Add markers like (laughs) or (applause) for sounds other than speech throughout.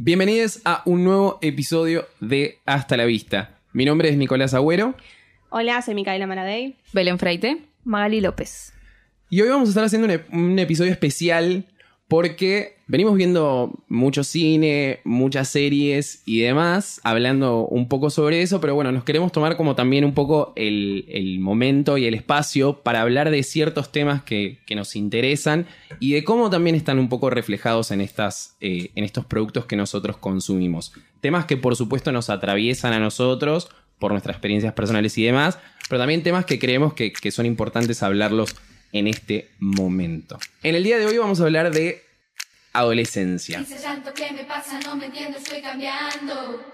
Bienvenidos a un nuevo episodio de Hasta la Vista. Mi nombre es Nicolás Agüero Hola, soy Micaela Maradei. Belén Freite. Magali López. y hoy vamos a estar haciendo un, un episodio especial porque venimos viendo mucho cine, muchas series y demás, hablando un poco sobre eso, pero bueno, nos queremos tomar como también un poco el, el momento y el espacio para hablar de ciertos temas que, que nos interesan y de cómo también están un poco reflejados en, estas, eh, en estos productos que nosotros consumimos. Temas que por supuesto nos atraviesan a nosotros por nuestras experiencias personales y demás, pero también temas que creemos que, que son importantes hablarlos en este momento. En el día de hoy vamos a hablar de adolescencia. Ese llanto que me pasa, no me entiendo, estoy cambiando.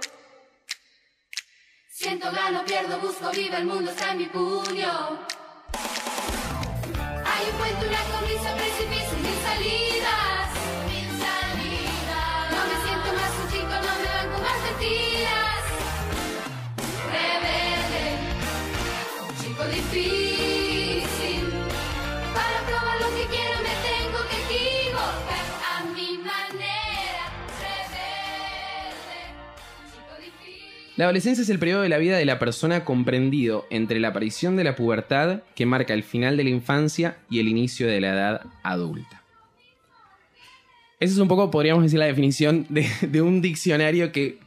Siento, gano, pierdo, busco, viva, el mundo está en mi puño. Hay un puente, una cornisa, precipicio, mil salidas. La adolescencia es el periodo de la vida de la persona comprendido entre la aparición de la pubertad, que marca el final de la infancia, y el inicio de la edad adulta. Esa es un poco, podríamos decir, la definición de, de un diccionario que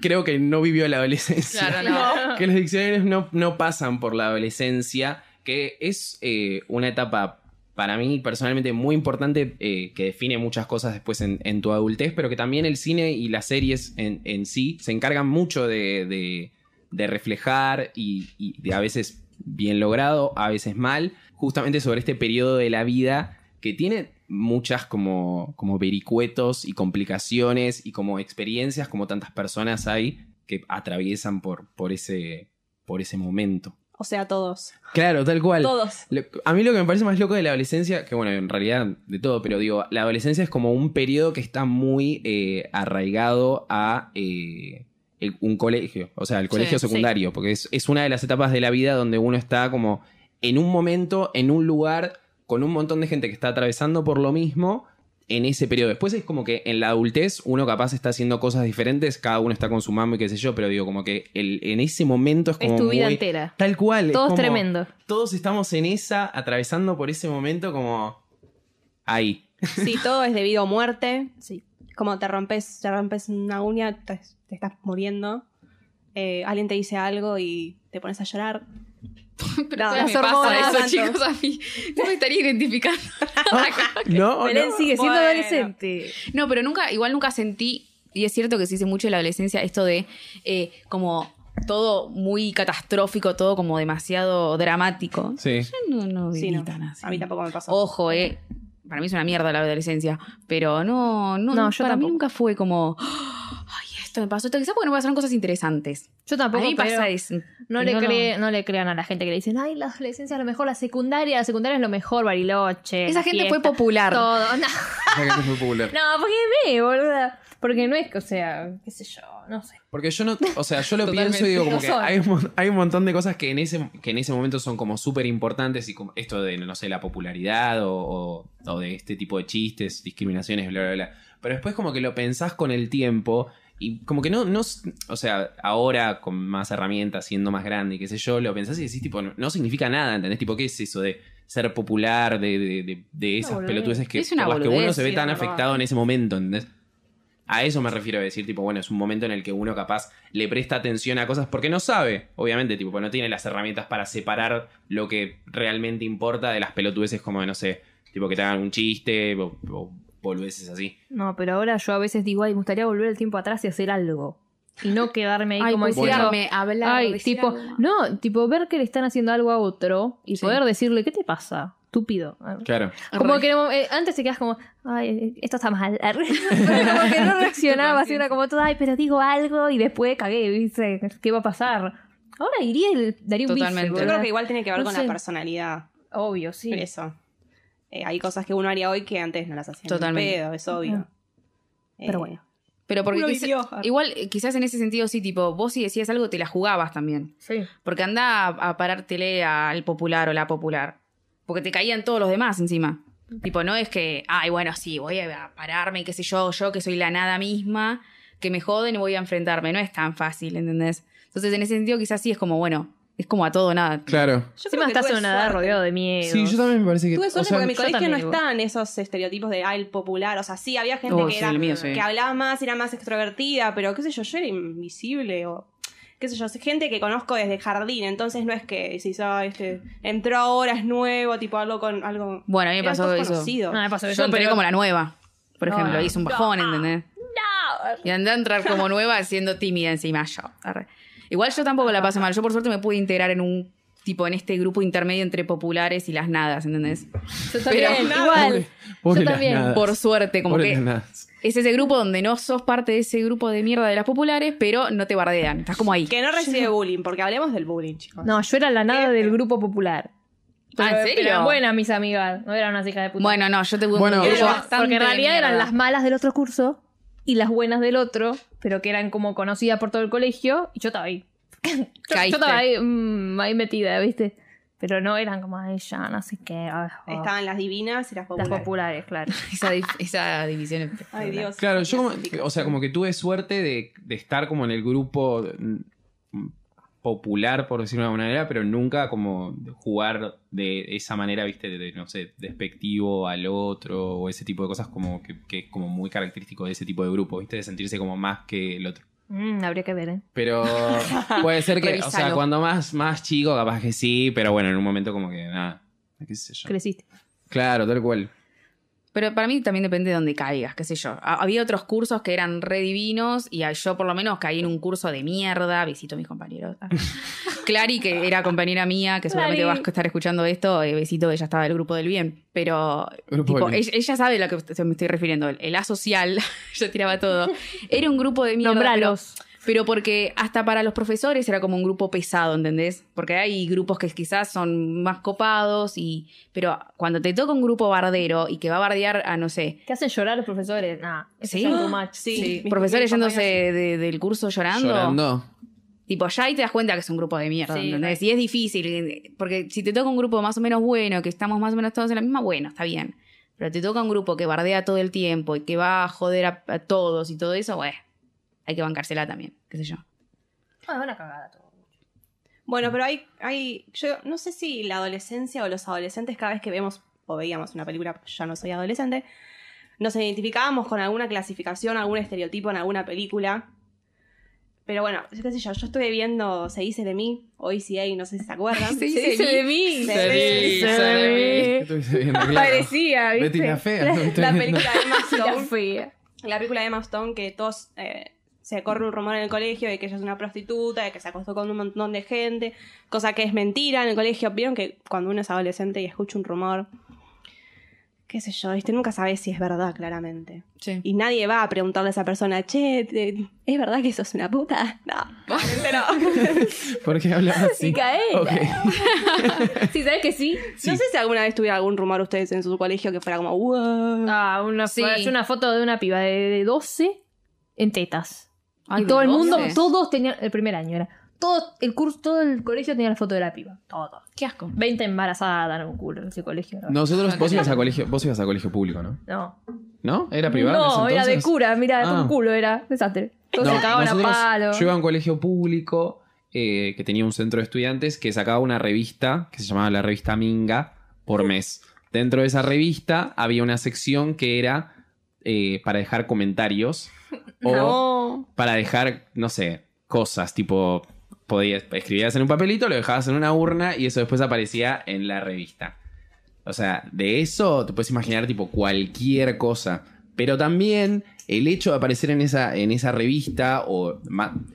creo que no vivió la adolescencia. Claro, no. (laughs) que los diccionarios no, no pasan por la adolescencia, que es eh, una etapa para mí personalmente muy importante eh, que define muchas cosas después en, tu adultez, pero que también el cine y las series en, sí se encargan mucho de, reflejar y, de a veces bien logrado, a veces mal, justamente sobre este periodo de la vida que tiene muchas como, vericuetos y complicaciones y como experiencias como tantas personas hay que atraviesan por ese momento. O sea, todos. Claro, tal cual. Todos. A mí lo que me parece más loco de la adolescencia, que bueno, en realidad de todo, pero digo, la adolescencia es como un periodo que está muy eh, arraigado a eh, el- un colegio, o sea, el colegio Sí, secundario, porque es, es una de las etapas de la vida donde uno está como en un momento, en un lugar, con un montón de gente que está atravesando por lo mismo en ese periodo. Después es como que en la adultez uno capaz está haciendo cosas diferentes, cada uno está con su mamá y qué sé yo, pero digo, como que el- en ese momento es como Es tu vida muy- entera. Tal cual. es Todo es como- tremendo. todos estamos en esa, atravesando por ese momento como ahí. Sí, (laughs) todo es debido a muerte. Sí. Como te rompes, te rompes una uña, te, te estás muriendo. Eh, alguien te dice algo y te pones a llorar. (laughs) Pero No, me pasa eso, tanto. chicos, a mí. (laughs) Yo me estaría identificando. (laughs) No, Belén no. sigue siendo Bueno. adolescente. No, pero nunca, igual nunca sentí, y es cierto que se dice mucho en la adolescencia, esto de eh, como todo muy catastrófico, todo como demasiado dramático. Sí. Yo no, no Sí, viví no. tan así. A mí tampoco me pasó. Ojo, eh. Para mí es una mierda la adolescencia. Pero no, no, No, yo para mí tampoco. nunca fue como. Esto me pasó. Esto quizás porque no pasaron cosas interesantes. Yo A tampoco, mí me pasa eso. no, le cree- no le crean a la gente que le dicen, ay, la adolescencia es lo mejor, la secundaria, la secundaria es lo mejor, Bariloche. Esa gente fue popular. Todo, (laughs) no, Esa gente fue popular. no, porque ve, boluda. Porque no es que, o sea, qué sé yo, no sé. Porque yo no, o sea, yo lo pienso y digo como No que son. hay un, mon- hay un montón de cosas que en ese, que en ese momento son como súper importantes y como esto de, no sé, la popularidad o, o- o de este tipo de chistes, discriminaciones, bla, bla, bla. Pero después como que lo pensás con el tiempo y como que no, no, o sea, ahora con más herramientas, siendo más grande y qué sé yo, lo pensás y decís tipo, no, no significa nada, ¿entendés? Tipo, ¿qué es eso de ser popular, de, de, de- de esas boludez. pelotudeces que, Es una por las que uno se ve tan afectado en ese momento, ¿entendés? A eso me refiero a decir, tipo, bueno, es un momento en el que uno capaz le presta atención a cosas porque no sabe, obviamente, tipo, no tiene las herramientas para separar lo que realmente importa de las pelotudeces como, no sé, tipo que te hagan un chiste o, o boludeces así. No, pero ahora yo a veces digo, ay, me gustaría volver el tiempo atrás y hacer algo. Y no quedarme ahí Ay, como diciendo, putearme, hablar, ay, decir tipo, algo. no, tipo ver que le están haciendo algo a otro y Sí. poder decirle, ¿qué te pasa? estúpido. Claro. Como que no- eh, antes te quedas como, ay, esto está mal. Pero (laughs) como que no reaccionaba, así era como todo, ay, pero digo algo y después cagué, ¿viste? ¿Qué va a pasar? Ahora iría y daría un bife, Totalmente. Yo creo que igual tiene que ver No con sé. la personalidad. Obvio, sí. Por eso. Eh, hay cosas que uno haría hoy que antes no las hacía. Totalmente. Pedo, es obvio. Pero Eh, bueno. Pero porque quizá- vivió. igual, eh, quizás en ese sentido sí, tipo, vos si decías algo te la jugabas también. Sí. Porque anda a, a parártele al popular o la popular. Porque te caían todos los demás encima. Tipo, no es que, ay, bueno, sí, voy a pararme y qué sé yo, yo que soy la nada misma, que me joden y voy a enfrentarme. No es tan fácil, ¿entendés? Entonces, en ese sentido, quizás sí es como, bueno, es como a todo o nada. Claro. Yo Encima que estás en una edad rodeado de miedo. Sí, yo también me parece que. Tuve o suerte sea, porque en mi yo colegio no estaban esos estereotipos de ah, el popular. O sea, sí, había gente Oh, que, sí, era, el mío, sí. que hablaba más, era más extrovertida, pero qué sé yo, yo era invisible o qué sé yo, gente que conozco desde jardín, entonces no es que decís, ah, este, entró ahora, es nuevo, tipo algo con algo... Bueno, a mí me pasó eso. conocidos. No, me pasó Yo eso, entré pero- como la nueva, por No, ejemplo. no. Hice un bajón, ¿entendés? Y andé a entrar como nueva siendo tímida encima yo. Arre. Igual yo tampoco la pasé mal. Yo por suerte me pude integrar en un tipo en este grupo intermedio entre populares y las nadas, ¿entendés? Yo también, Pero- (laughs) igual. Pobre yo las también. nadas. Por suerte, como Pobre que es ese grupo donde no sos parte de ese grupo de mierda de las populares, pero no te bardean. Estás como ahí. Que no recibe bullying, porque hablemos del bullying, chicos. No, yo era la nada del grupo popular. Ah, ¿en Pero- serio? pero eran buenas mis amigas, no eran unas hijas de puta. Bueno, no, yo te Bueno, un grupo yo- bastante Porque en realidad eran las malas del otro curso y las buenas del otro, pero que eran como conocidas por todo el colegio, y yo estaba ahí. (laughs) Yo, yo estaba ahí, mm, ahí metida, ¿viste? Pero no eran como, ay, ya, no sé qué. ay, oh. Estaban las divinas y las Las populares. populares, claro. (laughs) Esa, esa división. es Ay, Dios. Claro, yo como, o sea, como que tuve suerte de, de estar como en el grupo mm, popular, por decirlo de alguna manera, pero nunca como jugar de esa manera, viste, de, de, no sé, despectivo al otro o ese tipo de cosas como que, que es como muy característico de ese tipo de grupo, viste, de sentirse como más que el otro. Mm, habría que ver, ¿eh? Pero (laughs) puede ser que, o sea, cuando más, más chico, capaz que sí, pero bueno, en un momento como que nada, qué sé yo. Creciste. Claro, tal cual. Pero para mí también depende de dónde caigas, qué sé yo. Ha- Había otros cursos que eran re divinos y yo por lo menos caí en un curso de mierda. Visito a mis compañeros. Ah. (laughs) Clary, que era compañera mía, que seguramente Clary. vas a estar escuchando esto, eh, besito, ella estaba del grupo del bien. Pero Grupo tipo, del bien. ella, ella sabe a lo que me estoy refiriendo. El, el asocial, (laughs) yo tiraba todo. Era un grupo de mierda. Nombralos. pero porque hasta para los profesores era como un grupo pesado, ¿entendés? Porque hay grupos que quizás son más copados y... Pero cuando te toca un grupo bardero y que va a bardear a, no sé, ¿Qué hacen llorar los profesores? Nah, ¿Sí? Sí. mis- (laughs) profesores (laughs) yéndose de- del curso llorando, Llorando. tipo, ya ahí te das cuenta que es un grupo de mierda, Sí, ¿entendés? Y es difícil, porque si te toca un grupo más o menos bueno, que estamos más o menos todos en la misma, bueno, está bien. Pero te toca un grupo que bardea todo el tiempo y que va a joder a, a todos y todo eso, bueno, hay que bancársela también, qué sé yo. Ah, una cagada todo. Bueno, pero hay, hay. Yo no sé si la adolescencia o los adolescentes, cada vez que vemos o veíamos una película, ya no soy adolescente, nos identificábamos con alguna clasificación, algún estereotipo en alguna película. Pero bueno, qué sé yo, yo estuve viendo Se dice de mí, o ECA, no sé si se acuerdan. Se dice de mí. Se Sí, dice se de mí. ¿Qué estuviste viendo? Claro. Parecía, ¿viste? Betty la fea. La, película de Emma (laughs) la Stone. fea. La película de Emma Stone que todos eh, se corre un rumor en el colegio de que ella es una prostituta, de que se acostó con un montón de gente, cosa que es mentira en el colegio. Vieron que cuando uno es adolescente y escucha un rumor, qué sé yo, ¿viste? nunca sabes si es verdad, claramente. Sí. Y nadie va a preguntarle a esa persona, che, ¿es verdad que sos una puta? No, (laughs) no. (laughs) ¿Por qué hablaba así? Micaela. Ok. (laughs) Sí, ¿sabes que sí? No sé si alguna vez tuvieron algún rumor ustedes en su colegio que fuera como, wow. Ah, una, Sí. es una foto de una piba de, de 12 en tetas. Ay, y todo ¿de el mundo, 12? todos tenían, el primer año era, todo el curso, todo el colegio tenía la foto de la piba. Todo. Qué asco. 20 embarazadas en un culo en ese colegio. ¿no? Nosotros, vos ibas a colegio, vos ibas a colegio público, ¿no? No, ¿No? ¿Era privado? en no ese era de cura, mira, Ah. un culo era, desastre. Todos No, se cagaban a nosotros- palo. Yo iba a un colegio público eh, que tenía un centro de estudiantes que sacaba una revista que se llamaba la revista Minga por mes. Dentro de esa revista había una sección que era eh, para dejar comentarios (laughs) o No. para dejar, no sé, cosas tipo podías escribías en un papelito, lo dejabas en una urna y eso después aparecía en la revista. O sea, de eso te puedes imaginar tipo cualquier cosa. Pero también el hecho de aparecer en esa, en esa revista, o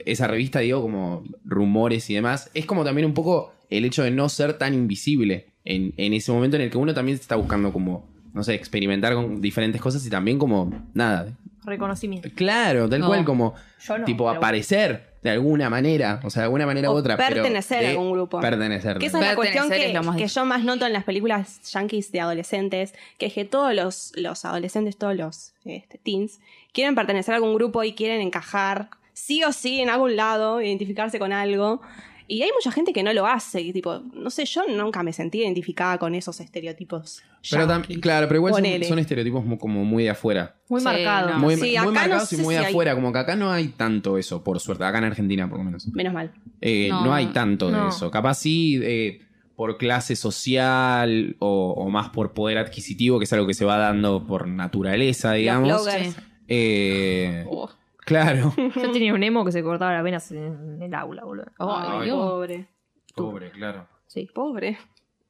esa revista, digo, como rumores y demás, es como también un poco el hecho de no ser tan invisible. en, en ese momento en el que uno también está buscando como, no sé, experimentar con diferentes cosas y también como, nada, Reconocimiento. claro, tal No, cual como, yo no, tipo, pero- aparecer de alguna manera, o sea, de alguna manera u O otra. pero pertenecer a de algún grupo. Pertenecer. Que esa es la cuestión que, más que yo más noto en las películas yankees de adolescentes, que es que todos los, los adolescentes, todos los este, teens, quieren pertenecer a algún grupo y quieren encajar sí o sí en algún lado, identificarse con algo. Y hay mucha gente que no lo hace, tipo, no sé, yo nunca me sentí identificada con esos estereotipos. Pero yankees. claro, pero igual son, estereotipos como muy de afuera. Muy Sí, marcado. no. Muy, Sí, muy no marcados y muy si de hay- afuera. Como que acá no hay tanto eso, por suerte. Acá en Argentina, por lo menos. Menos mal. Eh, no, No. hay tanto de eso. Capaz sí eh, por clase social o, o más por poder adquisitivo, que es algo que se va dando por naturaleza, digamos. Los bloggers. Eh, Oh. Claro. (laughs) Yo tenía un emo que se cortaba las venas en el aula, boludo. Ay, Ay, Dios. Pobre. Pobre, claro. Sí. Pobre.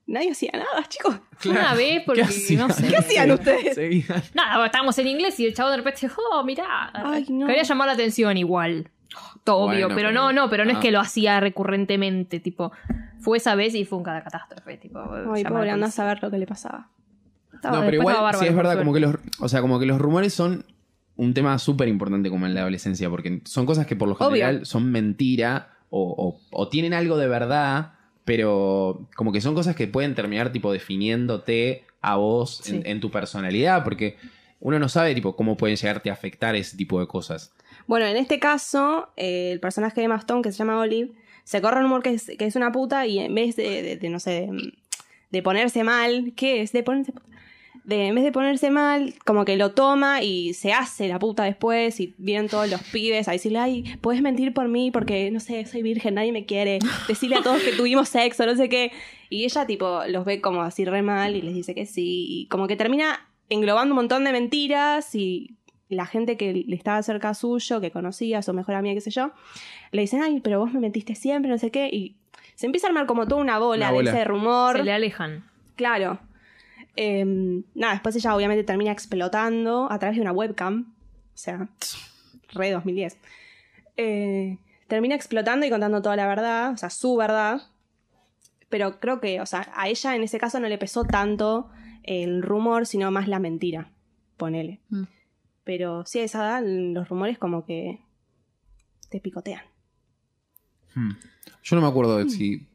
Nadie hacía nada, chicos. Una vez porque, no sé. ¿Qué hacían ustedes? Seguían. Nada, estábamos en inglés y el chavo de repente dijo, oh, mirá. Ay, no. Quería llamar la atención igual. Todo obvio, pero, pero- no, no, pero no es ah. que lo hacía recurrentemente, tipo, fue esa vez y fue un cada catástrofe, tipo. Ay, pobre, a anda a saber lo que le pasaba. Estaba- No, pero igual, estaba sí es verdad, como que los, o sea, como que los rumores son un tema súper importante como en la adolescencia, porque son cosas que por lo Obvio. general son mentira o, o- o tienen algo de verdad, pero como que son cosas que pueden terminar tipo definiéndote a vos en, Sí. en tu personalidad, porque uno no sabe tipo cómo pueden llegarte a afectar ese tipo de cosas. Bueno, en este caso, eh, el personaje de Emma Stone, que se llama Olive, se corre un rumor que es, que es una puta y en vez de, de- de, no sé, de, de ponerse mal, ¿qué es? De ponerse de, en vez de ponerse mal, como que lo toma y se hace la puta después y vienen todos los pibes a decirle, ay, puedes mentir por mí porque, no sé, soy virgen, nadie me quiere, decirle a todos que tuvimos sexo, no sé qué. Y ella tipo los ve como así re mal y les dice que sí, y como que termina englobando un montón de mentiras y la gente que le estaba cerca suyo, que conocía, su mejor amiga, qué sé yo, le dicen, ay, pero vos me mentiste siempre, no sé qué, y se empieza a armar como toda una bola, Una bola. de ese rumor. Se le alejan. Claro. Em, nada, después ella obviamente termina explotando a través de una webcam. O sea, re 2010. Eh, termina explotando y contando toda la verdad, o sea, su verdad. Pero creo que, o sea, a ella en ese caso no le pesó tanto el rumor, sino más la mentira. Ponele. Mm. Pero sí, a esa edad los rumores como que te picotean. Hmm. Yo no me acuerdo de si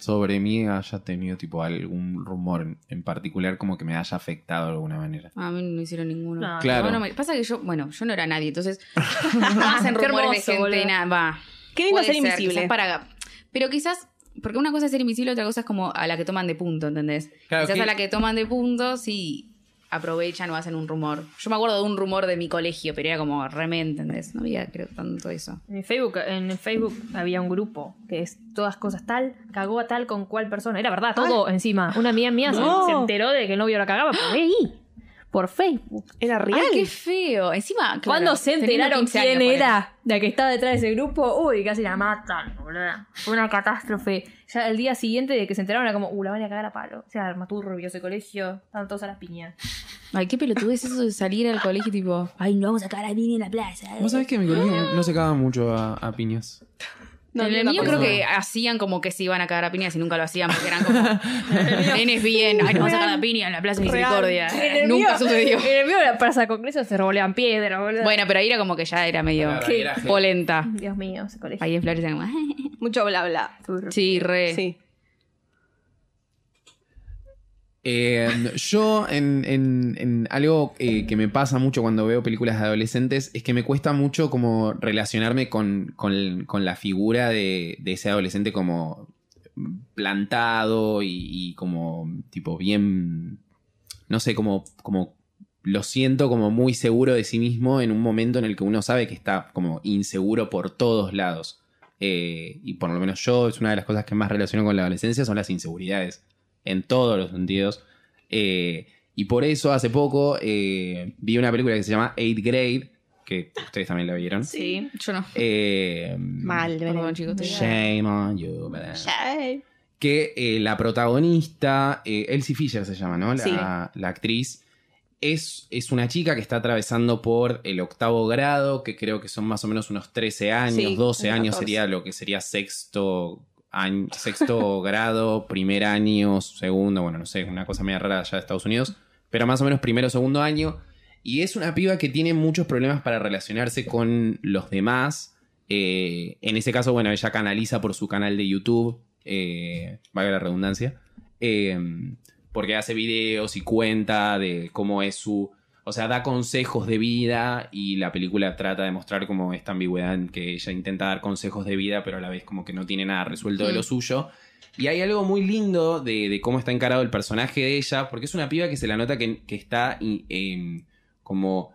sobre mí haya tenido tipo algún rumor en- en particular como que me haya afectado de alguna manera. A mí no hicieron ninguno. No. Claro. No, no me- pasa que yo, bueno, yo no era nadie, entonces (laughs) no hacen rumores de gente, nada, va. Qué lindo ser ser, invisible. para, pero quizás, porque una cosa es ser invisible, otra cosa es como a la que toman de punto, ¿entendés? Claro, quizás que- a la que toman de punto, sí aprovechan o hacen un rumor. Yo me acuerdo de un rumor de mi colegio, pero era como remen, ¿entendés? No había creo tanto eso. En Facebook, en Facebook había un grupo que es todas cosas tal, cagó a tal con cual persona. Era verdad, todo encima. Una amiga mía se- No. se, enteró de que el novio la cagaba ahí. Por Facebook. ¿Era real? Ay, qué feo. Encima, claro, Cuando se enteraron 15 quién era la que estaba detrás de ese grupo, uy, casi la matan, boludo. Fue una catástrofe. Ya el día siguiente de que se enteraron era como, uh, la van a cagar a palo. O sea, armaturbio ese colegio, estaban todos a las piñas. Ay, qué pelotudez eso de salir al colegio tipo, ay, no vamos a cagar a niño en la plaza. Vos sabés que en mi colegio no se cagaba mucho a, a piñas. No, en yo el mío creo que hacían como que se iban a cagar a piñas y nunca lo hacían porque eran como (laughs) nenes bien, ay, nos vamos a cagar a piña en la Plaza Misericordia. El Nunca mío- sucedió. En el mío de la Plaza Congreso se revoleaban piedras, boludo. Bueno, pero ahí era como que ya era medio polenta. Dios mío, ese colegio. Ahí en Flores era como, Mucho bla bla. sí, re. Sí. Eh, yo, en, en- algo eh, que me pasa mucho cuando veo películas de adolescentes, es que me cuesta mucho como relacionarme con, con- la figura de, ese adolescente como plantado y, y como tipo bien, no sé, como, como lo siento como muy seguro de sí mismo en un momento en el que uno sabe que está como inseguro por todos lados. Eh, y por lo menos yo, es una de las cosas que más relaciono con la adolescencia, son las inseguridades en todos los sentidos. Eh, y por eso hace poco eh, vi una película que se llama Eighth Grade, que ustedes también la vieron. Sí, yo no. Eh, Mal, Perdón, Belén. chicos, estoy- Shame on you, ¿verdad? Sí. Que eh, la protagonista, eh, Elsie Fisher se llama, ¿no? La, Sí. la actriz. Es, es una chica que está atravesando por el octavo grado, que creo que son más o menos unos 13 años, Sí, 12 un años 14. sería lo que sería sexto sexto (laughs) grado, primer año, segundo, bueno, no sé, una cosa media rara allá de Estados Unidos, pero más o menos primero segundo año. Y es una piba que tiene muchos problemas para relacionarse con los demás. Eh, en ese caso, bueno, ella canaliza por su canal de YouTube, eh, valga la redundancia, eh, porque hace videos y cuenta de cómo es su... O sea, da consejos de vida y la película trata de mostrar como esta ambigüedad en que ella intenta dar consejos de vida, pero a la vez como que no tiene nada resuelto de Mm. lo suyo. Y hay algo muy lindo de, de cómo está encarado el personaje de ella, porque es una piba que se la nota que, que está em, como...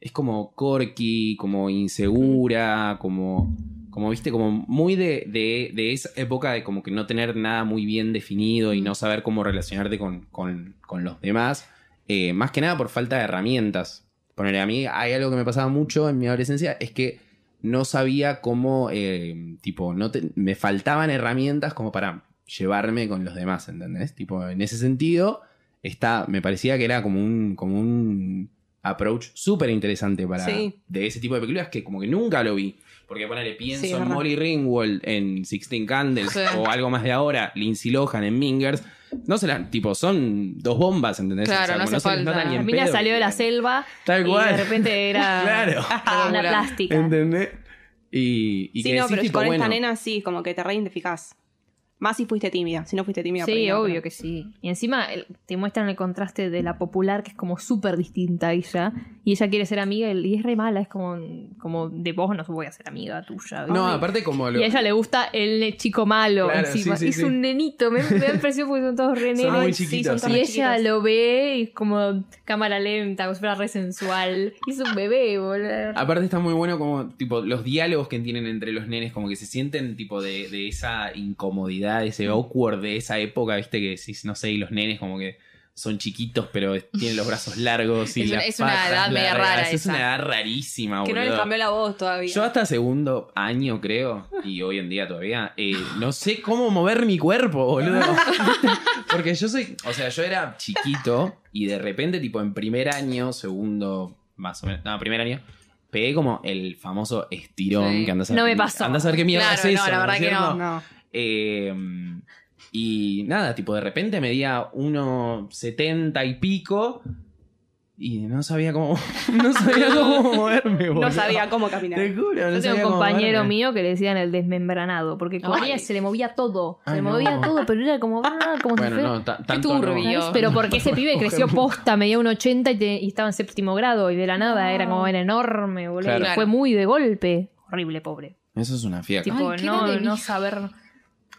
Es como corky, como insegura, como... Como viste, como muy de, de, de esa época de como que no tener nada muy bien definido y no saber cómo relacionarte con, con- con los demás. Eh, más que nada por falta de herramientas. Ponerle a mí, hay algo que me pasaba mucho en mi adolescencia, es que no sabía cómo, eh, tipo, no te- me faltaban herramientas como para llevarme con los demás, ¿entendés? Tipo, en ese sentido, está, me parecía que era como un, como un approach súper interesante para Sí. de ese tipo de películas que como que nunca lo vi. Porque ponele, pienso Sí, en. Molly Ringwald en Sixteen Candles Sí. o algo más de ahora, Lindsay Lohan en Mingers. No se la, tipo, son dos bombas, ¿entendés? Claro, no como hace se falta. ni en La mina pedo salió de la selva Tal y cual. de repente era (laughs) Claro. una Laura. plástica. ¿Entendés? Y, y sí, que no, decís, pero tipo, con esta nena sí, como que te reidentificás. Más si fuiste tímida. Si no fuiste tímida, Sí, obvio pero- que sí. Y encima el- te muestran el contraste de la popular, que es como súper distinta a ella. Y ella quiere ser amiga y es re mala. Es como, como de vos no voy a ser amiga tuya. No, aparte como lo... Y a ella le gusta el chico malo Claro, encima. sí, sí, es sí. un nenito. Me, me da impresión porque son todos re Son nenes. muy Ay, sí, chiquitos. son Y ella chiquitos. lo ve y es como cámara lenta, como si fuera re sensual. Y es un bebé, boludo. Aparte está muy bueno como, tipo, los diálogos que tienen entre los nenes, como que se sienten, tipo, de, de esa incomodidad, ese awkward de esa época, viste, que decís, no sé, y los nenes como que son chiquitos, pero tienen los brazos (laughs) largos y Es una- las es una patas edad media rara Es esa. una edad rarísima, Que no les cambió la voz todavía. Yo hasta segundo año, creo, y hoy en día todavía, eh, no sé cómo mover mi cuerpo, boludo. (laughs) Porque yo soy, o sea, yo era chiquito y de repente, tipo, en primer año, segundo, más o menos, no, primer año, pegué como el famoso estirón Sí. que andas a No me pasó. Andás a ver qué mierda Claro, es no, eso. la verdad es que no. No. Eh, y nada, tipo, de repente medía 1,70 y pico. Y no sabía cómo. (laughs) No sabía cómo (laughs) moverme, boludo. No sabía cómo caminar. Te juro, no Yo tengo sabía un compañero mío que le decían el desmembranado, porque corría y se le movía todo. Se Ay, le no. movía todo, pero era como, ah, como si Bueno, fuera- no, no. turbio. Pero porque ese pibe (laughs) creció posta, medía un 80 y, te- y estaba en séptimo grado y de la nada era como era enorme, boludo. Claro. y Fue muy de golpe. Horrible, pobre. Eso es una fiaca. Tipo, qué no, no saber.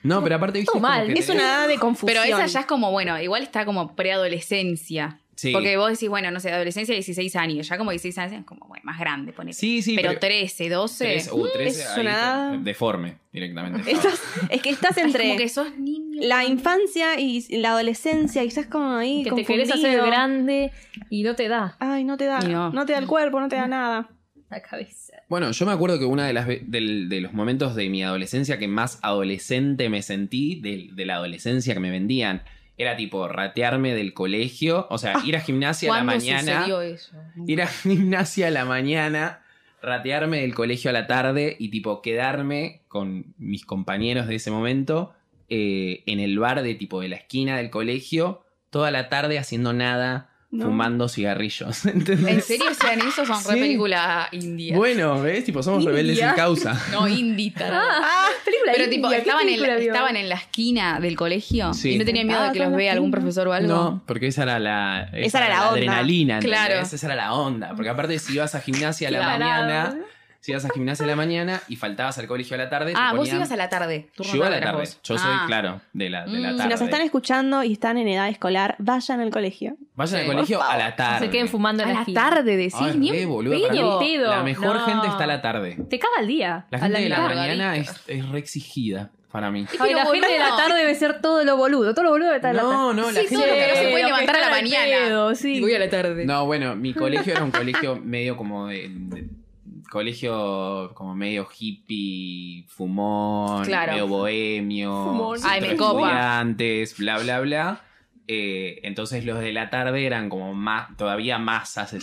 No, pero aparte, viste. Todo como mal. que Es una edad de confusión. Pero esa ya es como, bueno, igual está como preadolescencia. Sí. Porque vos decís, bueno, no sé, adolescencia 16 años. Ya como 16 años es como, bueno, más grande, ponete. Sí, sí, pero, pero. 13, 12. Tres- uh, 13, es ahí una edad- Deforme, directamente. (laughs) Estás- es que estás Es entre como que sos niño. la infancia y la adolescencia y estás como ahí Que te querés hacer grande y no te da Ay, no te da. No. te da el cuerpo, no te da nada. (laughs) la cabeza. Bueno, yo me acuerdo que uno de, las de los momentos de mi adolescencia que más adolescente me sentí, de, de la adolescencia que me vendían, era tipo ratearme del colegio, o sea, ir a gimnasia a la ¿Cuándo mañana. sucedió eso? ir a gimnasia a la mañana, ratearme del colegio a la tarde y tipo quedarme con mis compañeros de ese momento eh, en el bar de tipo de la esquina del colegio toda la tarde haciendo nada, No. fumando cigarrillos. (laughs) ¿entendés? ¿En serio sean eso? Son re Sí. película india. Bueno, ¿ves? Tipo, somos India. rebeldes sin causa. (laughs) No, indita. Ah, película Pero tipo, india, ¿qué estaban en, la, estaban en la esquina del colegio Sí. y no tenían miedo de que los en vea algún profesor o algo. No, porque esa era la, Esa era la onda. adrenalina, ¿entendés? Claro. Esa era la onda. Porque aparte, si ibas a gimnasia a la Claro. mañana, si ibas a gimnasia a la mañana y faltabas al colegio a la tarde, Ah, vos ibas a la tarde. Yo iba a la tarde. vos. Yo soy, Ah. claro, de la, de la Mm. tarde. Si nos están escuchando y están en edad escolar, vayan al colegio. Vayan Sí. al colegio a la tarde. Se queden fumando en A la tarde decís, Ay, ni re, un boludo. La mejor No. gente está a la tarde. Te caga el día. La gente de la mitad. mañana es, es re exigida para mí. Ay, la gente de la tarde debe ser todo lo boludo. Todo lo boludo está en la tarde. No, no, la Sí, gente todo lo que no se de- puede levantar a la mañana. pedo, sí. Y voy a la tarde. No, bueno, mi colegio era un colegio medio como de, de- colegio como medio hippie, fumón, Claro. medio bohemio, Fumón. Ay, me de copa. estudiantes, bla bla bla. Eh, entonces los de la tarde eran como más, todavía más hace-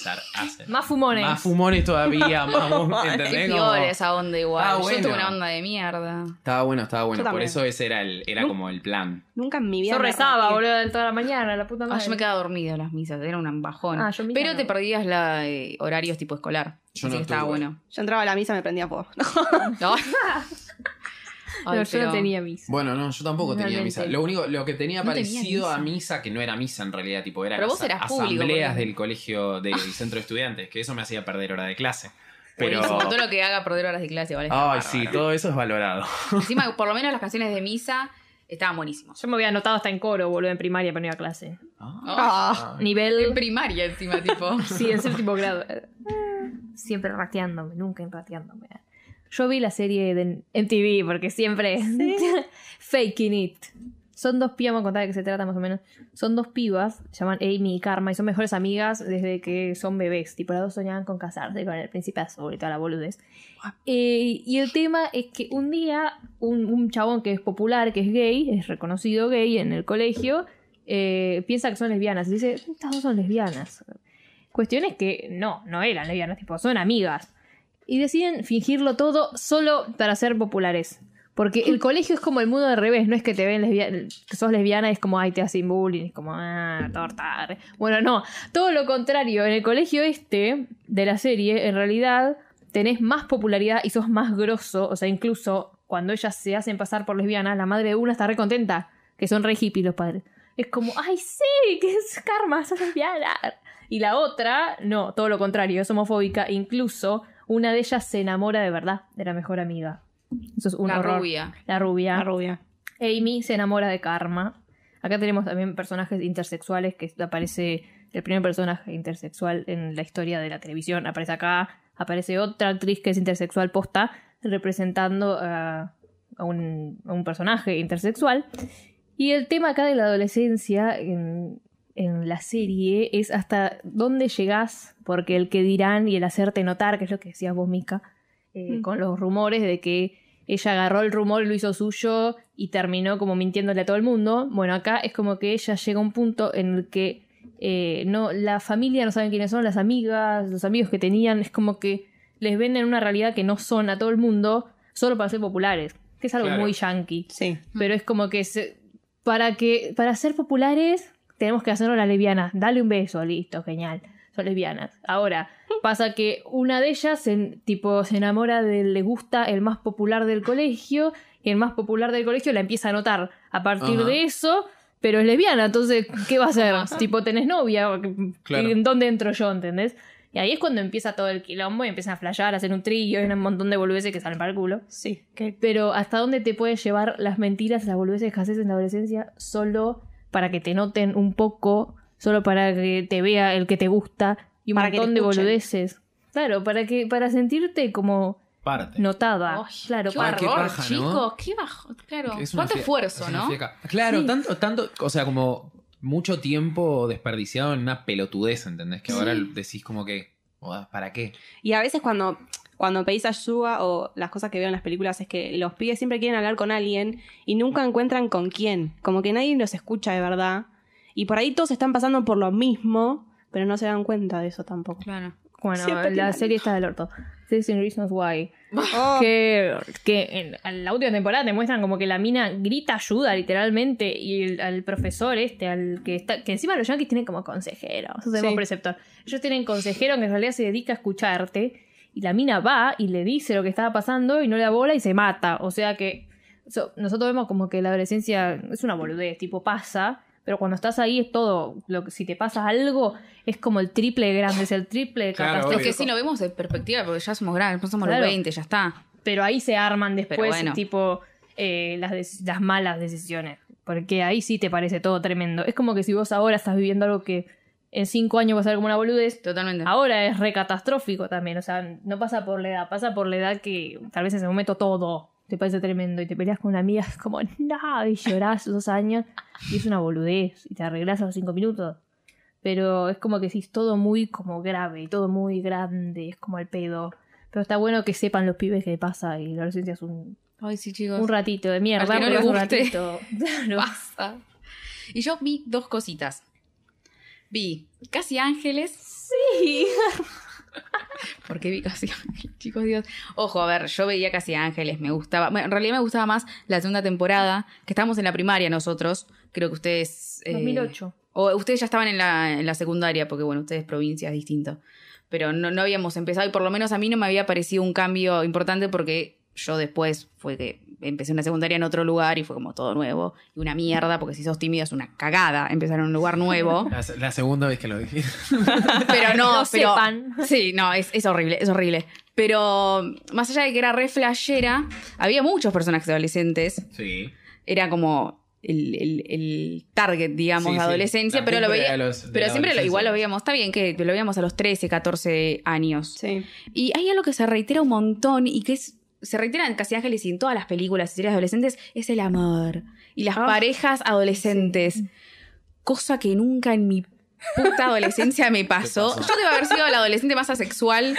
Más fumones. Más fumones todavía, (laughs) más, ¿entendés? Como- esa onda igual. Ah, Yo tuve una onda de mierda. Estaba bueno, estaba bueno. Por eso ese era el, era como el plan. Nunca en mi vida. Yo rezaba, boludo, toda la mañana, la puta Ah, madre. yo me quedaba dormida en las misas, era un bajón. Ah, yo Pero no. te perdías la, eh, horarios tipo escolar. Yo así no que estaba bueno. Yo entraba a la misa y me prendía fuego. (laughs) No. (laughs) (laughs) No, yo pero- no tenía misa. Bueno, no, yo tampoco tenía misa. Lo único, lo que tenía No tenía parecido misa. a misa, que no era misa en realidad, tipo, era Pero las vos eras público, asambleas porque- del colegio del (laughs) centro de estudiantes, que eso me hacía perder hora de clase. Pero. Todo lo que haga perder horas de clase, ¿vale? Ay, sí, todo eso es valorado. (laughs) Encima, por lo menos las canciones de misa estaban buenísimos. Yo me había anotado hasta en coro, boludo, en primaria para no ir a clase. Ah. En Nivel. primaria encima, tipo. Sí, en séptimo grado. Siempre rateándome, nunca rateándome. Yo vi la serie de MTV porque siempre. (laughs) Faking it. Son dos pibas, vamos a contar de qué se trata más o menos. Son dos pibas, se llaman Amy y Karma, y son mejores amigas desde que son bebés. Tipo, las dos soñaban con casarse con el príncipe azul y toda la boludez. Eh, y el tema es que un día, un, un chabón que es popular, que es gay, es reconocido gay en el colegio, eh, piensa que son lesbianas. Y dice, estas dos son lesbianas. Cuestión es que no, no eran lesbianas, tipo, son amigas. Y deciden fingirlo todo solo para ser populares. Porque el colegio es como el mundo al revés, no es que te ven lesbiana, que sos lesbiana, es como, ay, te hacen bullying, es como, ah, torta. Bueno, no, todo lo contrario. En el colegio este de la serie, en realidad, tenés más popularidad y sos más grosso. O sea, incluso cuando ellas se hacen pasar por lesbianas, la madre de una está re contenta, que son re hippies los padres. Es como, ay, sí, que es karma, sos lesbiana. Y la otra, no, todo lo contrario, es homofóbica. Incluso una de ellas se enamora de verdad de la mejor amiga. Eso es un Una horror. rubia. La rubia. La rubia. Amy se enamora de Karma. Acá tenemos también personajes intersexuales, que aparece el primer personaje intersexual en la historia de la televisión. Aparece acá, aparece otra actriz que es intersexual posta, representando a, a un, a un personaje intersexual. Y el tema acá de la adolescencia en, la serie es hasta dónde llegás, porque el que dirán y el hacerte notar, que es lo que decías vos, Mika, eh, Mm. con los rumores de que ella agarró el rumor, lo hizo suyo y terminó como mintiéndole a todo el mundo. Bueno, acá es como que ella llega a un punto en el que eh, no, la familia no saben quiénes son, las amigas, los amigos que tenían, es como que les venden una realidad que no son a todo el mundo solo para ser populares, que es algo Claro. muy yankee. Sí. Pero es como que se- para que para ser populares tenemos que hacerlo la lesbiana. Dale un beso, listo, genial. Son lesbianas. Ahora, (laughs) pasa que una de ellas se, tipo, se enamora de, le gusta el más popular del colegio, y el más popular del colegio la empieza a notar a partir Ajá. de eso, pero es lesbiana, entonces, ¿qué va a hacer? (laughs) tipo, tenés novia, Claro. ¿en dónde entro yo, entendés? Y ahí es cuando empieza todo el quilombo y empiezan a flashear, a hacer un trillo y un montón de boludeces que salen para el culo. Sí. Que Pero ¿hasta dónde te puede llevar las mentiras, las boludeces que haces en la adolescencia solo para que te noten un poco, solo para que te vea el que te gusta y un Para que te montón de boludeces? Claro, para que para sentirte como Parte. notada. Ay, claro, qué horror, chicos. Qué bajo. Claro. Es Cuánto esfuerzo, es ¿no? fieca. Claro, Sí. tanto, tanto, o sea, como mucho tiempo desperdiciado en una pelotudez, ¿entendés? Que ahora decís como que, "Oh, ¿para qué? Y a veces cuando, cuando pedís ayuda o las cosas que veo en las películas es que los pibes siempre quieren hablar con alguien y nunca encuentran con quién. Como que nadie los escucha de verdad. Y por ahí todos están pasando por lo mismo, pero no se dan cuenta de eso tampoco. Claro. Bueno, Siempre la serie está del orto. 16 Reasons Why. Oh, Que, que en, en la última temporada te muestran como que la mina grita ayuda literalmente y el- al profesor este, al que está, que encima los yankees tienen como consejero, eso tenemos Sí. preceptor. Ellos tienen consejero que en realidad se dedica a escucharte y la mina va y le dice lo que estaba pasando y no le da bola y se mata. O sea que so- nosotros vemos como que la adolescencia es una boludez, tipo pasa, pero cuando estás ahí es todo, lo que, si te pasa algo es como el triple de grande, es el triple de Claro, Es que si lo vemos de perspectiva, porque ya somos grandes, somos Claro. los 20, ya está. pero ahí se arman después bueno. tipo eh, las, las malas decisiones porque ahí sí te parece todo tremendo es como que si vos ahora estás viviendo algo que en cinco años va a ser como una boludez Totalmente. ahora es re catastrófico también o sea no pasa por la edad pasa por la edad que tal vez en ese momento todo te parece tremendo y te peleas con una amiga es como no y llorás dos años y es una boludez y te arreglás a los cinco minutos pero es como que sí, es todo muy como grave y todo muy grande, es como el pedo. Pero está bueno que sepan los pibes qué pasa y la adolescencia es un, Ay, sí, chicos. un ratito de mierda, Al que no le es un guste. ratito. (laughs) Claro. Y yo vi dos cositas. Vi Casi Ángeles. Sí. (laughs) ¿Por qué vi Casi Ángeles? Chicos, Dios. Ojo, a ver, yo veía Casi Ángeles, me gustaba. Bueno, en realidad me gustaba más la segunda temporada, que estábamos en la primaria nosotros. Creo que ustedes. eh, 2008. O ustedes ya estaban en la, en la secundaria, porque bueno, ustedes provincias distinto. Pero no, no habíamos empezado y por lo menos a mí no me había parecido un cambio importante porque yo después fue que empecé una secundaria en otro lugar y fue como todo nuevo y una mierda porque si sos tímido es una cagada empezar en un lugar nuevo. (laughs) La, la segunda vez que lo dije. (laughs) Pero no, (laughs) No pero. sepan. Sí, no, es, es horrible, es horrible. Pero más allá de que era re flashera, había muchos personajes adolescentes. Sí. Era como el, el- el target, digamos, Sí, de adolescencia, pero lo veía. los- pero siempre lo, igual lo veíamos. Está bien que lo veíamos a los 13, 14 años. Sí. Y hay algo que se reitera un montón y que es. Se reitera en Casi Ángeles y en todas las películas y series adolescentes, es el amor. Y las Ah. parejas adolescentes. Cosa que nunca en mi puta adolescencia me pasó. Yo debo haber sido la adolescente más asexual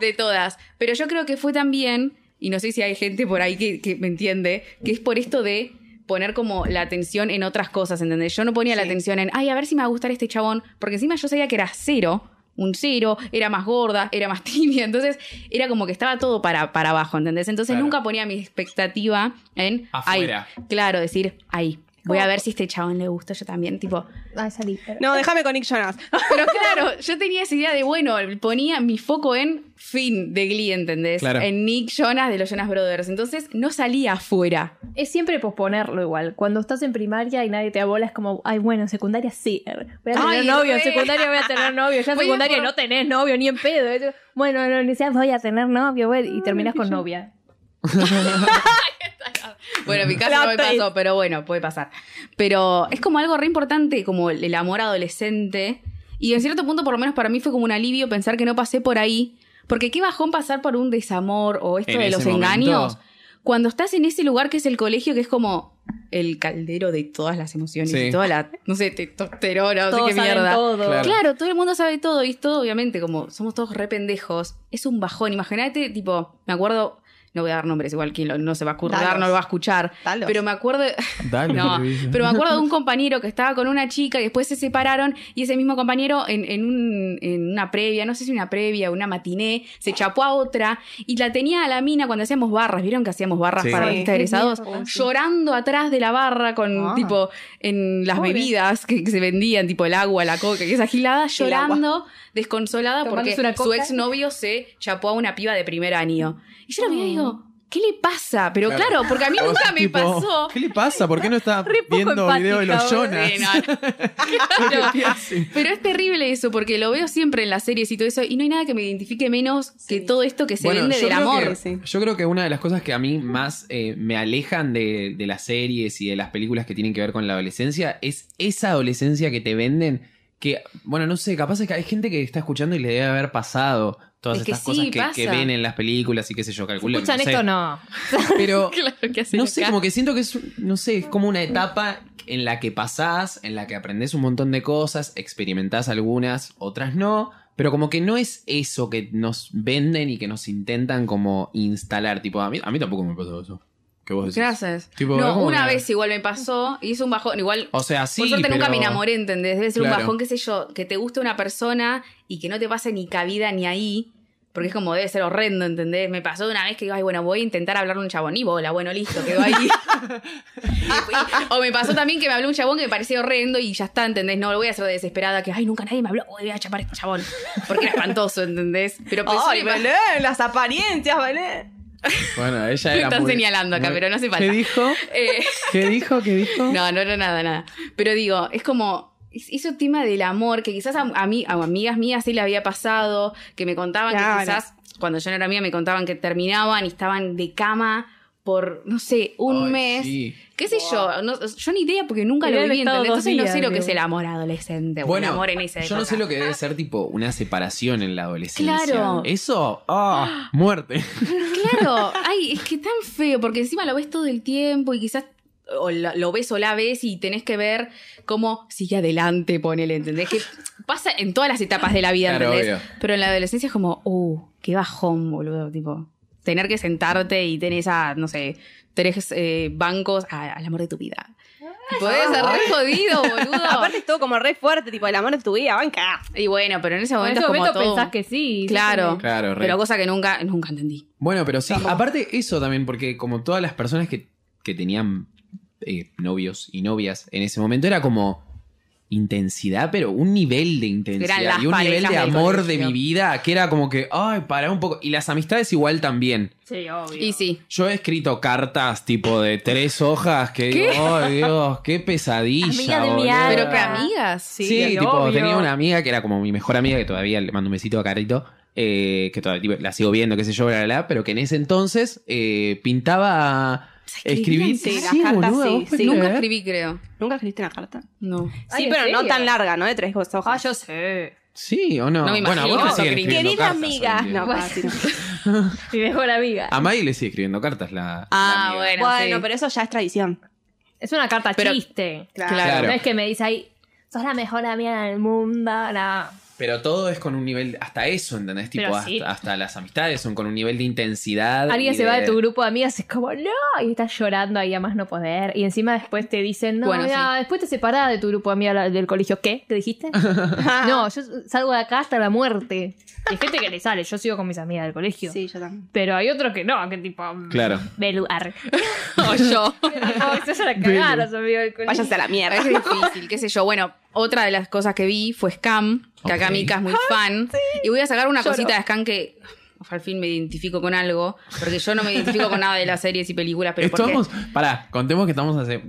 de todas. Pero yo creo que fue también, y no sé si hay gente por ahí que, que me entiende, que es por esto de poner como la atención en otras cosas, ¿entendés? Yo no ponía la atención en, ay, a ver si me va a gustar este chabón, porque encima yo sabía que era cero, un cero, era más gorda, era más (laughs) tímida, entonces era como que estaba todo para, para abajo, ¿entendés? Entonces Claro. nunca ponía mi expectativa en, Afuera. ahí, claro, decir, ahí, voy a ver si este chabón le gusta, yo también, tipo, Ay, salí. No, déjame con Nick Jonas. pero claro, yo tenía esa idea de, bueno, ponía mi foco en Finn de Glee, ¿entendés? Claro. En Nick Jonas de los Jonas Brothers. Entonces no salía afuera. Es siempre posponerlo igual. Cuando estás en primaria y nadie te abola, es como, ay, bueno, en secundaria sí. Voy a tener Ay, novio, en secundaria voy a tener novio. Ya en (laughs) Voy a secundaria por- no tenés novio ni en pedo. Bueno, en la universidad voy a tener novio, güey, y terminas con novia. (laughs) (laughs) Bueno, en mi (laughs) caso no me pasó, pero bueno, puede pasar. Pero es como algo re importante, como el amor adolescente. Y en cierto punto, por lo menos para mí, fue como un alivio pensar que no pasé por ahí. Porque qué bajón pasar por un desamor o esto En de los momento. engaños. Cuando estás en ese lugar que es el colegio, que es como el caldero de todas las emociones Sí. y toda la, no sé, testosterona, no Todos sé qué saben mierda. todo. Claro. Claro, todo el mundo sabe todo y es todo, obviamente, como somos todos re pendejos, es un bajón. Imagínate, tipo, me acuerdo, no voy a dar nombres, igual quien lo- no se va a acordar, Dalos. no lo va a escuchar, Dalos. pero me acuerdo, (laughs) Dale, no, pero me acuerdo de un compañero que estaba con una chica y después se separaron y ese mismo compañero en, en un- en una previa, no sé si una previa o una matiné, se chapó a otra y la tenía a la mina cuando hacíamos barras, ¿vieron que hacíamos barras Sí. para Sí. egresados? Llorando atrás de la barra con Ah. tipo en las Pobre. bebidas que, que se vendían, tipo el agua, la coca y esa gilada, llorando, desconsolada porque Tomándose su exnovio se chapó a una piba de primer año. Y yo lo vi y digo, ¿qué le pasa? Pero Claro. claro, porque a mí nunca me tipo, pasó. ¿Qué le pasa? ¿Por qué no está (laughs) viendo video de los Jonas? Sí, no, no. (laughs) ¿Qué hace? Pero es terrible eso, porque lo veo siempre en las series y todo eso, y no hay nada que me identifique menos que todo esto que se Bueno, vende del amor. que- Sí. Yo creo que una de las cosas que a mí más eh, me alejan de, de las series y de las películas que tienen que ver con la adolescencia es esa adolescencia que te venden. Que, bueno, no sé, capaz es que hay gente que está escuchando y le debe haber pasado todas Es que estas sí, cosas que, que ven en las películas y qué sé yo, calculo. ¿Escuchan no sé. esto? No. (laughs) Pero (laughs) Claro, ¿qué hacen no sé, acá? como que siento que es, no sé, es como una etapa en la que pasás, en la que aprendés un montón de cosas, experimentás algunas, otras no, pero como que no es eso que nos venden y que nos intentan como instalar, tipo, a mí, a mí tampoco me pasó eso. ¿Qué vos decís? Gracias. Tipo, no, una que- vez igual me pasó y es un bajón. Igual, O sea, sí, por suerte nunca pero- me enamoré, ¿entendés? Debe ser un Claro. bajón, qué sé yo, que te guste una persona y que no te pase ni cabida ni ahí. Porque es como debe ser horrendo, ¿entendés? Me pasó de una vez que digo, ay, bueno, voy a intentar hablarle a un chabón. Y bola, bueno, listo, quedó ahí. (laughs) O me pasó también que me habló un chabón que me parecía horrendo y ya está, ¿entendés? No lo voy a hacer de desesperada, que, ay, nunca nadie me habló, Uy, voy a chapar a este chabón. Porque era espantoso, ¿entendés? Pero pues, Ay, Belén, las apariencias, Belén. Bueno, (laughs) ella Me era están muy- señalando acá, muy- pero no hace falta. ¿Qué dijo? Eh, ¿Qué dijo? ¿Qué dijo? (laughs) No, no era nada, nada. Pero digo, es como. es- Ese tema del amor, que quizás a, a mí, a amigas mías sí le había pasado, que me contaban Claro. que quizás, cuando yo no era mía, me contaban que terminaban y estaban de cama por, no sé, un Ay, mes. sí. ¿Qué sé yo? No- yo ni idea porque nunca lo viví, ¿entendés? Entonces no sé lo que es el amor adolescente o Bueno, el amor en esa yo no sé lo que debe ser tipo una separación en la adolescencia. Claro. Eso, ah, muerte. Claro, (laughs) ay, es que tan feo, porque encima lo ves todo el tiempo y quizás o lo, lo ves o la ves y tenés que ver cómo sigue adelante, ponele, ¿entendés? Que pasa en todas las etapas de la vida, Claro, ¿entendés? obvio. Pero en la adolescencia es como, uh, qué bajón, boludo, tipo, tener que sentarte y tener esa, no sé, tres eh, bancos a- al amor de tu vida. Podés ser re jodido, (laughs) boludo. Aparte estuvo como re fuerte, tipo, el amor de tu vida, banca. y bueno, pero en ese En momento ese es como momento todo. pensás que sí. Claro, Claro, re. pero cosa que nunca, nunca entendí. Bueno, pero sí, aparte eso también, porque como todas las personas que, que tenían eh, novios y novias en ese momento era como intensidad, pero un nivel de intensidad y un nivel de amor de mi vida que era como que, ay, para un poco. Y las amistades igual también. Sí, obvio. Y sí. Yo he escrito cartas tipo de tres hojas que digo, ay Dios, qué pesadilla. Amiga de mi boludo". alma. Pero que amigas. Sí, Sí, tipo, obvio. tenía una amiga que era como mi mejor amiga, que todavía le mando un besito a Carito, eh, que todavía tipo, la sigo viendo, qué sé yo, bla, bla, bla, pero que en ese entonces eh, pintaba escribir. Sí, las cartas sí, ¿vos podés sí. Nunca escribí, creo. ¿Nunca escribiste una carta? No. Sí, ¿en pero no tan larga, ¿no? De tres hojas. Ah, yo sé. Sí o no. No me bueno, imagino vos escribiendo Querida cartas. amiga. No, no. (laughs) Mi mejor amiga. A Maggie le sigue escribiendo cartas la. la Ah, amiga. bueno. Bueno, sí. pero eso ya es tradición. Es una carta Pero- chiste. Claro. No es que me dice ahí, sos la mejor amiga del mundo. No. Pero todo es con un nivel. Hasta eso, ¿entendés? Tipo, Pero hasta, sí. hasta las amistades son con un nivel de intensidad. Alguien se va de tu grupo de amigas, es como, no, y estás llorando ahí a más no poder. Y encima después te dicen, no, Bueno, ya, después te separás de tu grupo de amigas la- del colegio. ¿Qué? ¿Qué dijiste? (laughs) no, yo salgo de acá hasta la muerte. Y hay gente que le sale, yo sigo con mis amigas del colegio. Sí, yo también. Pero hay otros que no, que tipo. Claro. Beluar. (laughs) O yo. (laughs) Tipo, se van a cagar los amigos del colegio. Váyanse a la mierda. Es difícil, qué sé yo. Bueno, otra de las cosas que vi fue Scam, que acá. Mika es muy fan. Y voy a sacar una Lloro. cosita de Scam que al fin me identifico con algo, porque yo no me identifico con nada de las series y películas, pero porque Estamos, pará, contemos que estamos hace,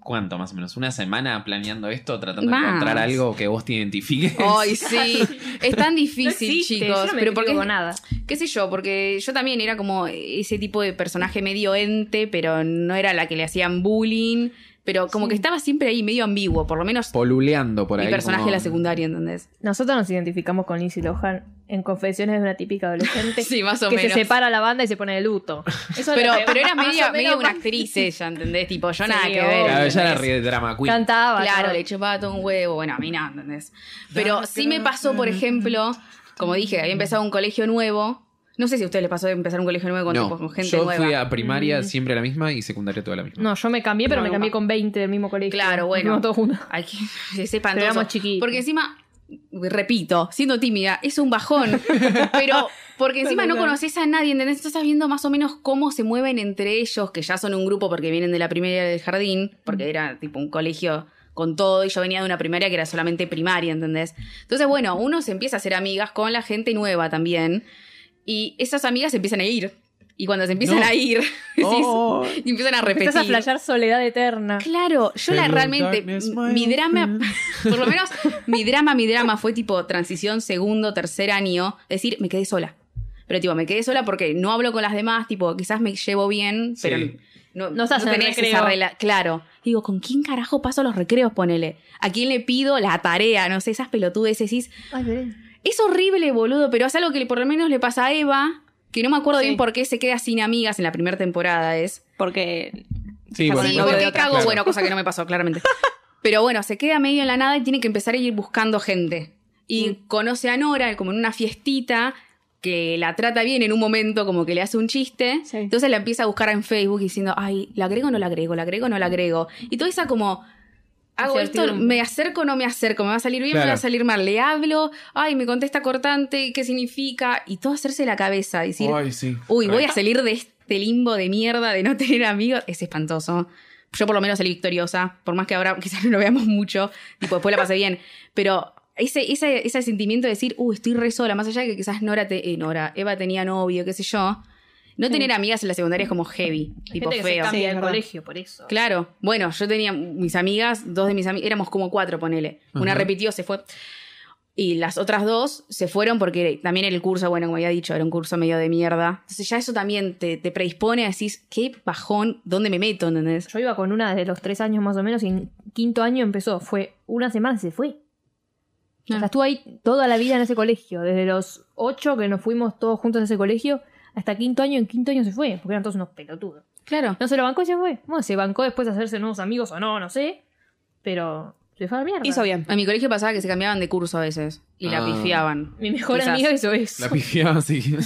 ¿cuánto más o menos? Una semana planeando esto, tratando Más. de encontrar algo que vos te identifiques. Ay, (laughs) sí. Es tan No difícil, existe, chicos. yo no me pero porque, con nada. qué sé yo, porque yo también era como ese tipo de personaje medio ente, pero no era la que le hacían bullying. Pero como que estaba siempre ahí medio ambiguo, por lo menos Poluleando por ahí. mi personaje como- de la secundaria, ¿entendés? Nosotros nos identificamos con Lindsay Lohan en Confesiones de una típica adolescente. (laughs) Sí, más o que menos. se separa la banda y se pone de luto. (laughs) Eso es Pero, lo que- pero era media, menos una actriz (laughs) ella, ¿entendés? Tipo, yo Sí, nada que ver. Claro, ella era re drama queen. Cantaba. Claro, le chupaba todo un huevo. Bueno, a mí no, ¿entendés? Pero sí me pasó, por ejemplo, como dije, había empezado un colegio nuevo. No sé si a ustedes les pasó de empezar un colegio nuevo con, tipo, No, con gente yo nueva. fui a primaria siempre la misma y secundaria toda la misma. No, yo me cambié, pero No, me cambié con 20 del mismo colegio. Claro, bueno. fuimos todos juntos. Hay que, que sepan Pero todo éramos eso. chiquitos. Porque encima, repito, siendo tímida, es un bajón. (laughs) pero porque encima no conoces a nadie, ¿entendés? Estás viendo más o menos cómo se mueven entre ellos, que ya son un grupo porque vienen de la primaria del jardín, porque era tipo un colegio con todo, y yo venía de una primaria que era solamente primaria, ¿entendés? Entonces, bueno, uno se empieza a hacer amigas con la gente nueva también, y esas amigas se empiezan a ir. Y cuando se empiezan No. a ir, (laughs) decís- Oh. y empiezan a repetir. Empezás a flashear soledad eterna. Claro, yo la Hello, realmente, m- my mi drama, (laughs) por lo menos mi drama, mi drama fue tipo transición segundo, tercer año, decir, me quedé sola. Pero tipo, me quedé sola porque no hablo con las demás, tipo, quizás me llevo bien, Sí. pero no, No estás en el tenés recreo. esa rela- Claro. Digo, ¿con quién carajo paso los recreos? Ponele. ¿A quién le pido la tarea? No sé, esas pelotudes decís. Ay, veré. Es horrible, boludo, pero es algo que por lo menos le pasa a Eva, que no me acuerdo Sí. bien por qué se queda sin amigas en la primera temporada, es. Porque Sí, bueno, Sí, no porque cago, claro. bueno, cosa que no me pasó, claramente. Pero bueno, se queda medio en la nada y tiene que empezar a ir buscando gente. Y Mm. conoce a Nora como en una fiestita que la trata bien en un momento, como que le hace un chiste. Sí. Entonces la empieza a buscar en Facebook diciendo, ay, ¿la agrego o no la agrego? ¿La agrego o no la agrego? Y toda esa como... Hago esto, me acerco o no me acerco, me va a salir bien, me Claro. va a salir mal, le hablo, ay, me contesta cortante, ¿qué significa? Y todo hacerse la cabeza, decir, Ay, sí. Uy, voy a salir de este limbo de mierda de no tener amigos. Es espantoso. Yo por lo menos salí victoriosa, por más que ahora (laughs) quizás no lo veamos mucho, tipo, después la pasé bien. Pero ese, ese, ese sentimiento de decir, uy, estoy re sola, más allá de que quizás Nora, te, eh, Nora, Eva tenía novio, qué sé yo, no tener amigas en la secundaria es como heavy, Hay tipo gente que se feo. cambia Sí, del es verdad. colegio por eso. Claro, bueno, yo tenía mis amigas, dos de mis amigas, éramos como cuatro, ponele. Una repitió, se fue. Y las otras dos se fueron porque también el curso, bueno, como había dicho, era un curso medio de mierda. Entonces ya eso también te, te predispone a decir, qué bajón, ¿dónde me meto? ¿Entendés? Yo iba con una desde los tres años más o menos y en quinto año empezó. Fue una semana y se fue. O Ah. sea, estuvo ahí toda la vida en ese colegio. Desde los ocho que nos fuimos todos juntos a ese colegio hasta quinto año. En quinto año se fue porque eran todos unos pelotudos. Claro. No se lo bancó y se fue. Bueno, se bancó después de hacerse nuevos amigos o no, no sé. Pero se fue a la mierda. hizo bien. A mi colegio pasaba que se cambiaban de curso a veces y la Ah. pifiaban. Mi mejor Quizás. amiga hizo eso. La pifiaba, sí.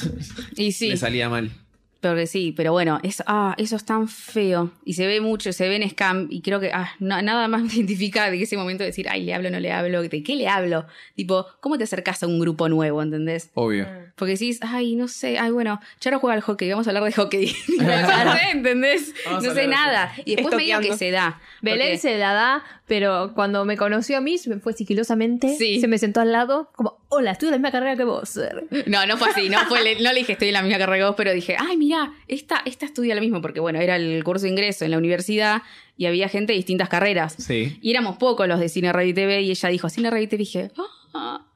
Y sí. Le salía mal. Porque sí, pero bueno, es, ah, eso es tan feo. Y se ve mucho, se ve en Scam. Y creo que ah, no- nada más me identifica de ese momento de decir, ay, le hablo, no le hablo. ¿De qué le hablo? Tipo, ¿cómo te acercas a un grupo nuevo, entendés? Obvio. Porque decís, ay, no sé, ay, bueno, Charo juega al hockey, vamos a hablar de hockey. (laughs) no sé, ¿entendés? Vamos no sé nada. Y después medio que se da. Belén se la da, pero cuando me conoció a mí, se me fue sigilosamente, Sí. se me sentó al lado, como, hola, estudio la misma carrera que vos. Ser". No, no fue así, no, fue, le- no le dije estoy en la misma carrera que vos, pero dije, ay, mira, esta, esta estudia lo mismo, porque bueno, era el curso de ingreso en la universidad y había gente de distintas carreras. Sí. Y éramos pocos los de Cine Radio y TV y ella dijo, Cine Radio y TV, y dije, ah.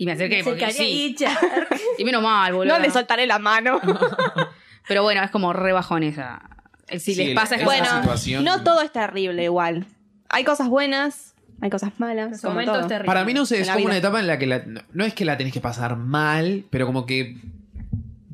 Y me acerqué, porque sí. (laughs) Y menos mal, boludo. No le soltaré la mano. (laughs) Pero bueno, es como re bajón esa. Si Sí, les pasa es bueno, situación- no todo es terrible igual. Hay cosas buenas, hay cosas malas. como todo. terribles. Para mí no sé, es como una etapa en la que la- no, no es que la tenés que pasar mal, pero como que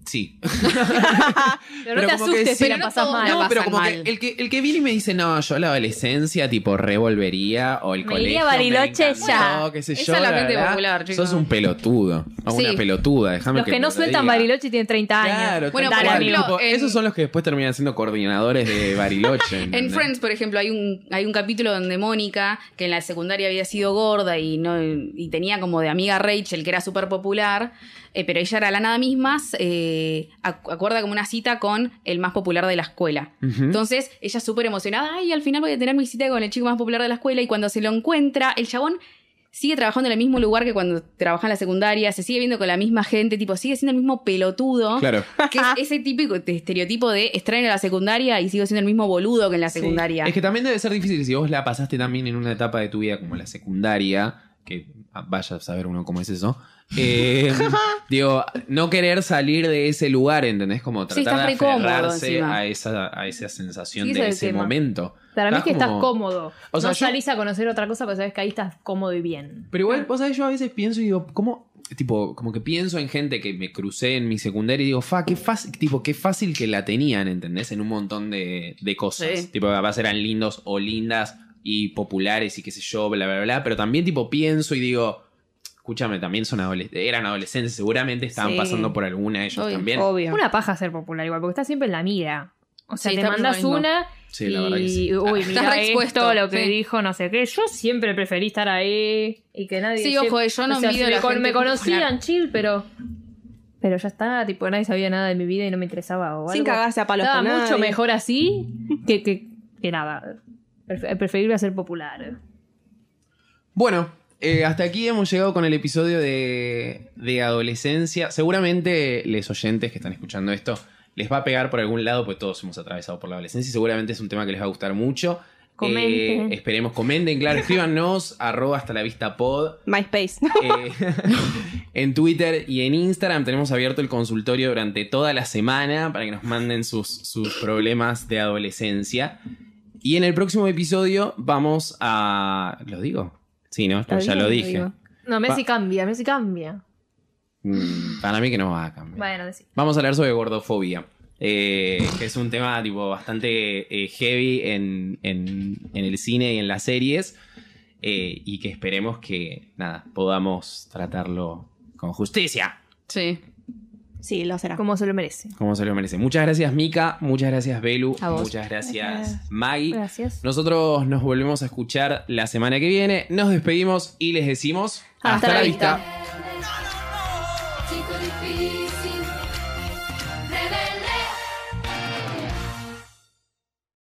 sí. (laughs) Pero no te como que asustes sí. Pero no pasas mal. no, No, pero como mal. que el, que el que viene y me dice, no, yo la adolescencia tipo revolvería o el Me colegio. iría a Bariloche ya. qué sé Esa yo, es la la verdad, popular, chicos. Sos un pelotudo. O Sí. una pelotuda, déjame Los que, no sueltan diga. Bariloche tienen 30 años. Claro, Bueno, por ejemplo, Tipo, en- esos son los que después terminan siendo coordinadores de Bariloche. (laughs) En. Friends, por ejemplo, hay un, hay un capítulo donde Mónica, que en la secundaria había sido gorda y no y tenía como de amiga Rachel, que era súper popular, eh, pero ella era la nada misma, eh, acu- acuerda como una cita con el más popular de la escuela. Entonces, ella súper emocionada, ay, al final voy a tener mi cita con el chico más popular de la escuela y cuando se lo encuentra, el chabón sigue trabajando en el mismo lugar que cuando trabaja en la secundaria, se sigue viendo con la misma gente, tipo, sigue siendo el mismo pelotudo. Claro. Que es ese típico de estereotipo de extraño en la secundaria y sigo siendo el mismo boludo que en la secundaria. Es que también debe ser difícil si vos la pasaste también en una etapa de tu vida como la secundaria, que ah, vaya a saber uno cómo es eso. (laughs) Eh, digo, no querer salir de ese lugar, ¿entendés? Como tratar de aferrarse a esa, a esa sensación Sí, de es ese tema. momento. Para mí Estás que estás cómodo. O sea, no yo- salís a conocer otra cosa, pero sabes que ahí estás cómodo y bien. Pero igual, vos sabés, yo a veces pienso y digo, ¿cómo? Tipo, como que pienso en gente que me crucé en mi secundaria y digo, fa, qué fácil, tipo, qué fácil que la tenían, ¿entendés? En un montón de, de cosas. Sí. Tipo, capaz eran lindos o lindas y populares y qué sé yo, bla, bla, bla. Pero también, tipo, pienso y digo, escúchame, también son adolescentes, eran adolescentes, seguramente estaban Sí. pasando por alguna ellos Obvio. también. Obvio. Una paja ser popular igual, porque estás siempre en la mira. O sea, Sí, te mandas una Sí, la verdad que y, sí. uy, Estás mira re expuesto, esto, lo que sí. dijo, no sé qué. Yo siempre preferí estar ahí y que nadie... Sí, se- ojo, yo no o sea, si me, la con- me conocían popular. chill, pero... Pero ya está, tipo, nadie sabía nada de mi vida y no me interesaba o Sin algo. cagarse a palos Estaba con mucho nadie. mejor así que, que, que nada. Pref- Preferible ser popular. Bueno, eh, hasta aquí hemos llegado con el episodio de, de adolescencia. Seguramente los oyentes que están escuchando esto les va a pegar por algún lado, porque todos hemos atravesado por la adolescencia y seguramente es un tema que les va a gustar mucho. Comenten. Eh, esperemos, comenten, claro, escríbanos, (laughs) arroba hasta la vista pod. MySpace. Eh, (laughs) en Twitter y en Instagram tenemos abierto el consultorio durante toda la semana para que nos manden sus, sus problemas de adolescencia. Y en el próximo episodio vamos a... ¿Lo digo? Sí, ¿no? Lo ya digo, lo dije. No, Messi cambia, Messi cambia. Mm, para mí que no va a cambiar. Bueno, decí. Vamos a hablar sobre gordofobia. eh, que es un tema tipo bastante eh, heavy en, en- en el cine y en las series. eh, y que esperemos que nada, podamos tratarlo con justicia. Sí. Sí, lo será. Como se lo merece. Como se lo merece. Muchas gracias, Mika. Muchas gracias, Belu. A vos. Muchas gracias, Gracias. Maggie. Gracias. Nosotros nos volvemos a escuchar la semana que viene. Nos despedimos y les decimos Hasta la vista.